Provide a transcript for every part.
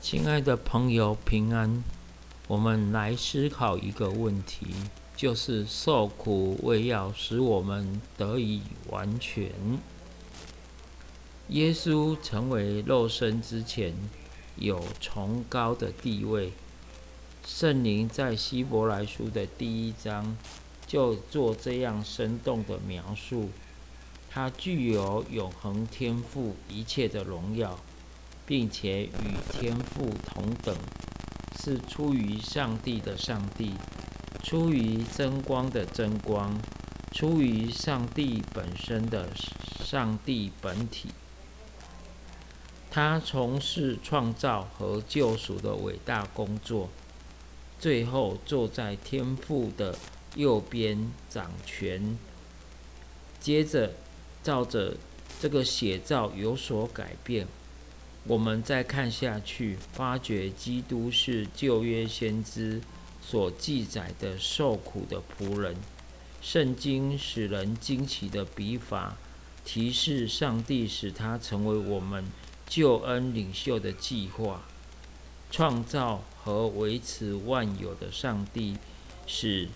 亲爱的朋友，平安。我们来思考一个问题，就是受苦为要使我们得以完全。耶稣成为肉身之前，有崇高的地位。圣灵在希伯来书的第一章就做这样生动的描述：他具有永恒天赋一切的荣耀。并且与天父同等，是出于上帝的上帝，出于真光的真光，出于上帝本身的上帝本体。他从事创造和救赎的伟大工作，最后坐在天父的右边掌权。接着，照着这个写照有所改变。我们再看下去，发觉基督是旧约先知所记载的受苦的仆人。圣经使人惊奇的笔法，提示上帝使他成为我们救恩领袖的计划。创造和维持万有的上帝，使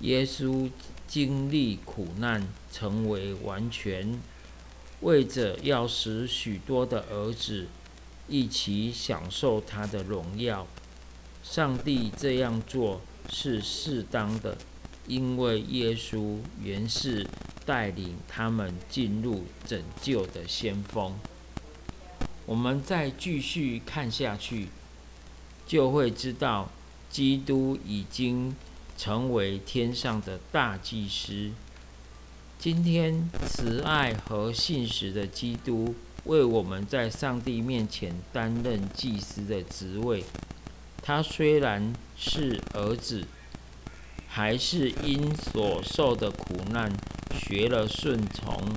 耶稣经历苦难，成为完全，为着要使许多的儿子。一起享受他的荣耀。上帝这样做是适当的，因为耶稣原是带领他们进入拯救的先锋。我们再继续看下去，就会知道，基督已经成为天上的大祭司。今天，慈爱和信实的基督。为我们在上帝面前担任祭司的职位。他虽然是儿子，还是因所受的苦难学了顺从。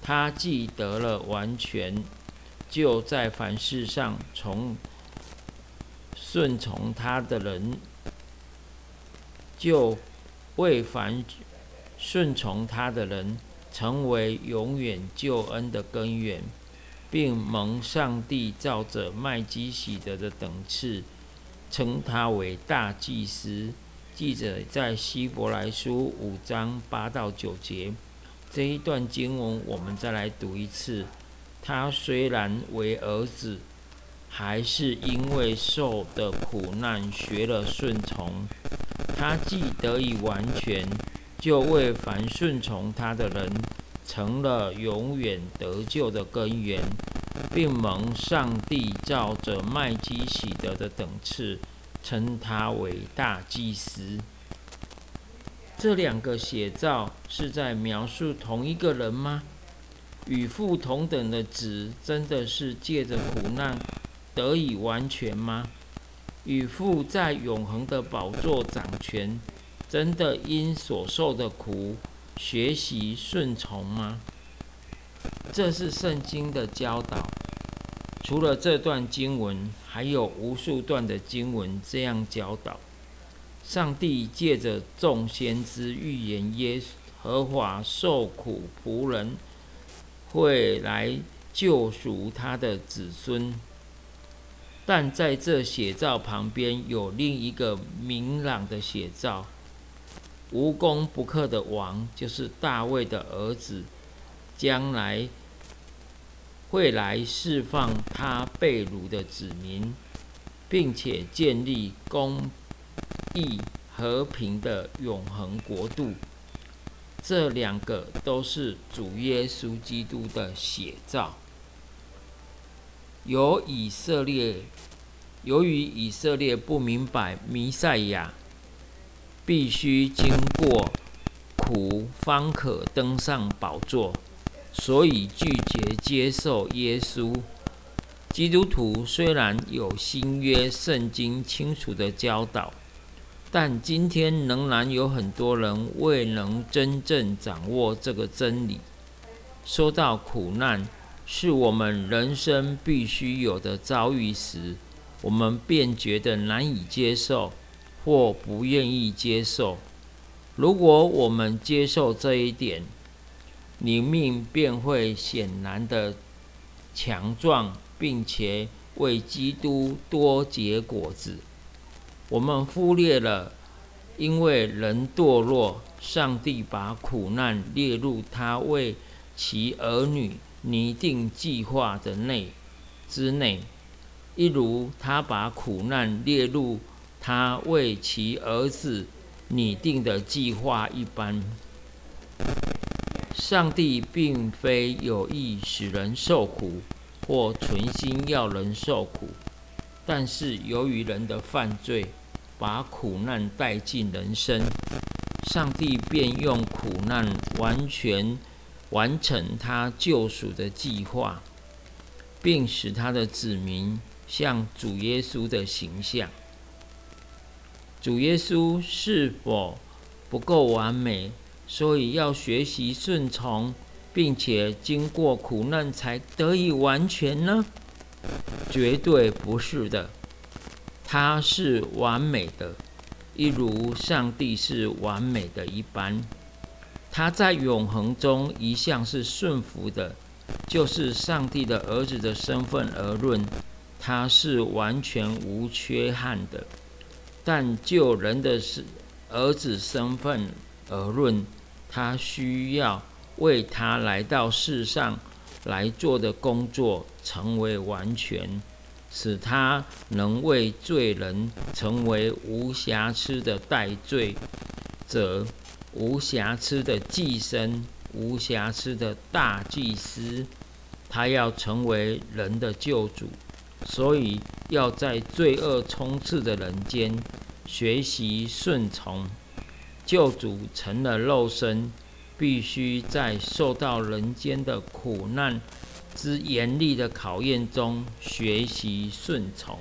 他既得了完全，就在凡事上从顺从他的人，就为凡顺从他的人。成为永远救恩的根源，并蒙上帝照着麦基喜德的等次，称他为大祭司。记者在希伯来书五章八到九节这一段经文，我们再来读一次。他虽然为儿子，还是因为受的苦难学了顺从。他既得以完全。就为凡顺从他的人，成了永远得救的根源，并蒙上帝照着麦基喜德的等次，称他为大祭司。这两个写照是在描述同一个人吗？与父同等的子，真的是借着苦难得以完全吗？与父在永恒的宝座掌权？真的因所受的苦学习顺从吗？这是圣经的教导。除了这段经文，还有无数段的经文这样教导：上帝借着众先知预言耶和华受苦仆人会来救赎他的子孙。但在这写照旁边有另一个明朗的写照。无功不克的王，就是大卫的儿子，将来会来释放他被掳的子民，并且建立公义和平的永恒国度。这两个都是主耶稣基督的写照。由以色列，由于以色列不明白弥赛亚。必须经过苦方可登上宝座，所以拒绝接受耶稣。基督徒虽然有新约圣经清楚的教导，但今天仍然有很多人未能真正掌握这个真理。说到苦难是我们人生必须有的遭遇时，我们便觉得难以接受。或不愿意接受。如果我们接受这一点，灵命便会显然的强壮，并且为基督多结果子。我们忽略了，因为人堕落，上帝把苦难列入他为其儿女拟定计划的内之内，一如他把苦难列入他为其儿子拟定的计划一般。上帝并非有意使人受苦，或存心要人受苦，但是由于人的犯罪，把苦难带进人生，上帝便用苦难完全完成他救赎的计划，并使他的子民像主耶稣的形象。主耶稣是否不够完美？所以要学习顺从，并且经过苦难才得以完全呢？绝对不是的，他是完美的，一如上帝是完美的一般。他在永恒中一向是顺服的，就是上帝的儿子的身份而论，他是完全无缺憾的。但就人的是儿子身份而论，他需要为他来到世上来做的工作成为完全，使他能为罪人成为无瑕疵的代罪者、无瑕疵的寄生、无瑕疵的大祭司。他要成为人的救主，所以要在罪恶充斥的人间学习顺从。救主成了肉身，必须在受到人间的苦难之严厉的考验中学习顺从。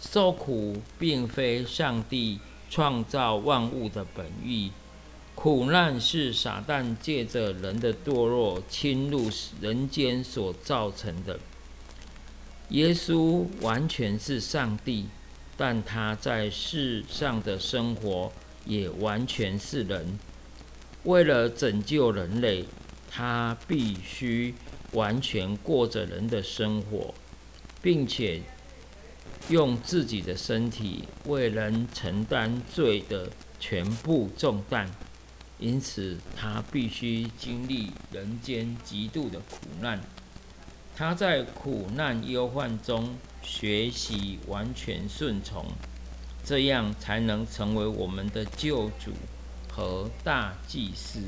受苦并非上帝创造万物的本意，苦难是撒旦借着人的堕落侵入人间所造成的。耶稣完全是上帝，但他在世上的生活。也完全是人，为了拯救人类，他必须完全过着人的生活，并且用自己的身体为人承担罪的全部重担。因此，他必须经历人间极度的苦难。他在苦难忧患中学习完全顺从。这样才能成为我们的救主和大祭司。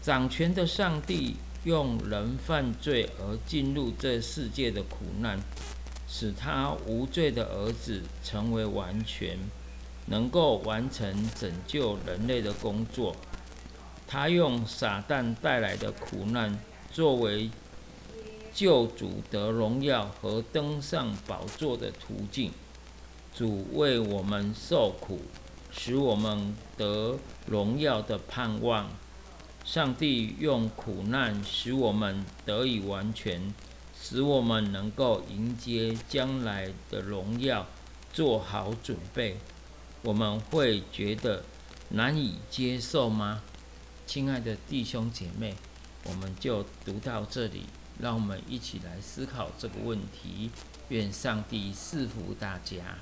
掌权的上帝用人犯罪而进入这世界的苦难，使他无罪的儿子成为完全，能够完成拯救人类的工作。他用撒旦带来的苦难作为救主得荣耀和登上宝座的途径。主为我们受苦，使我们得荣耀的盼望。上帝用苦难使我们得以完全，使我们能够迎接将来的荣耀，做好准备。我们会觉得难以接受吗？亲爱的弟兄姐妹，我们就读到这里，让我们一起来思考这个问题。愿上帝赐福大家。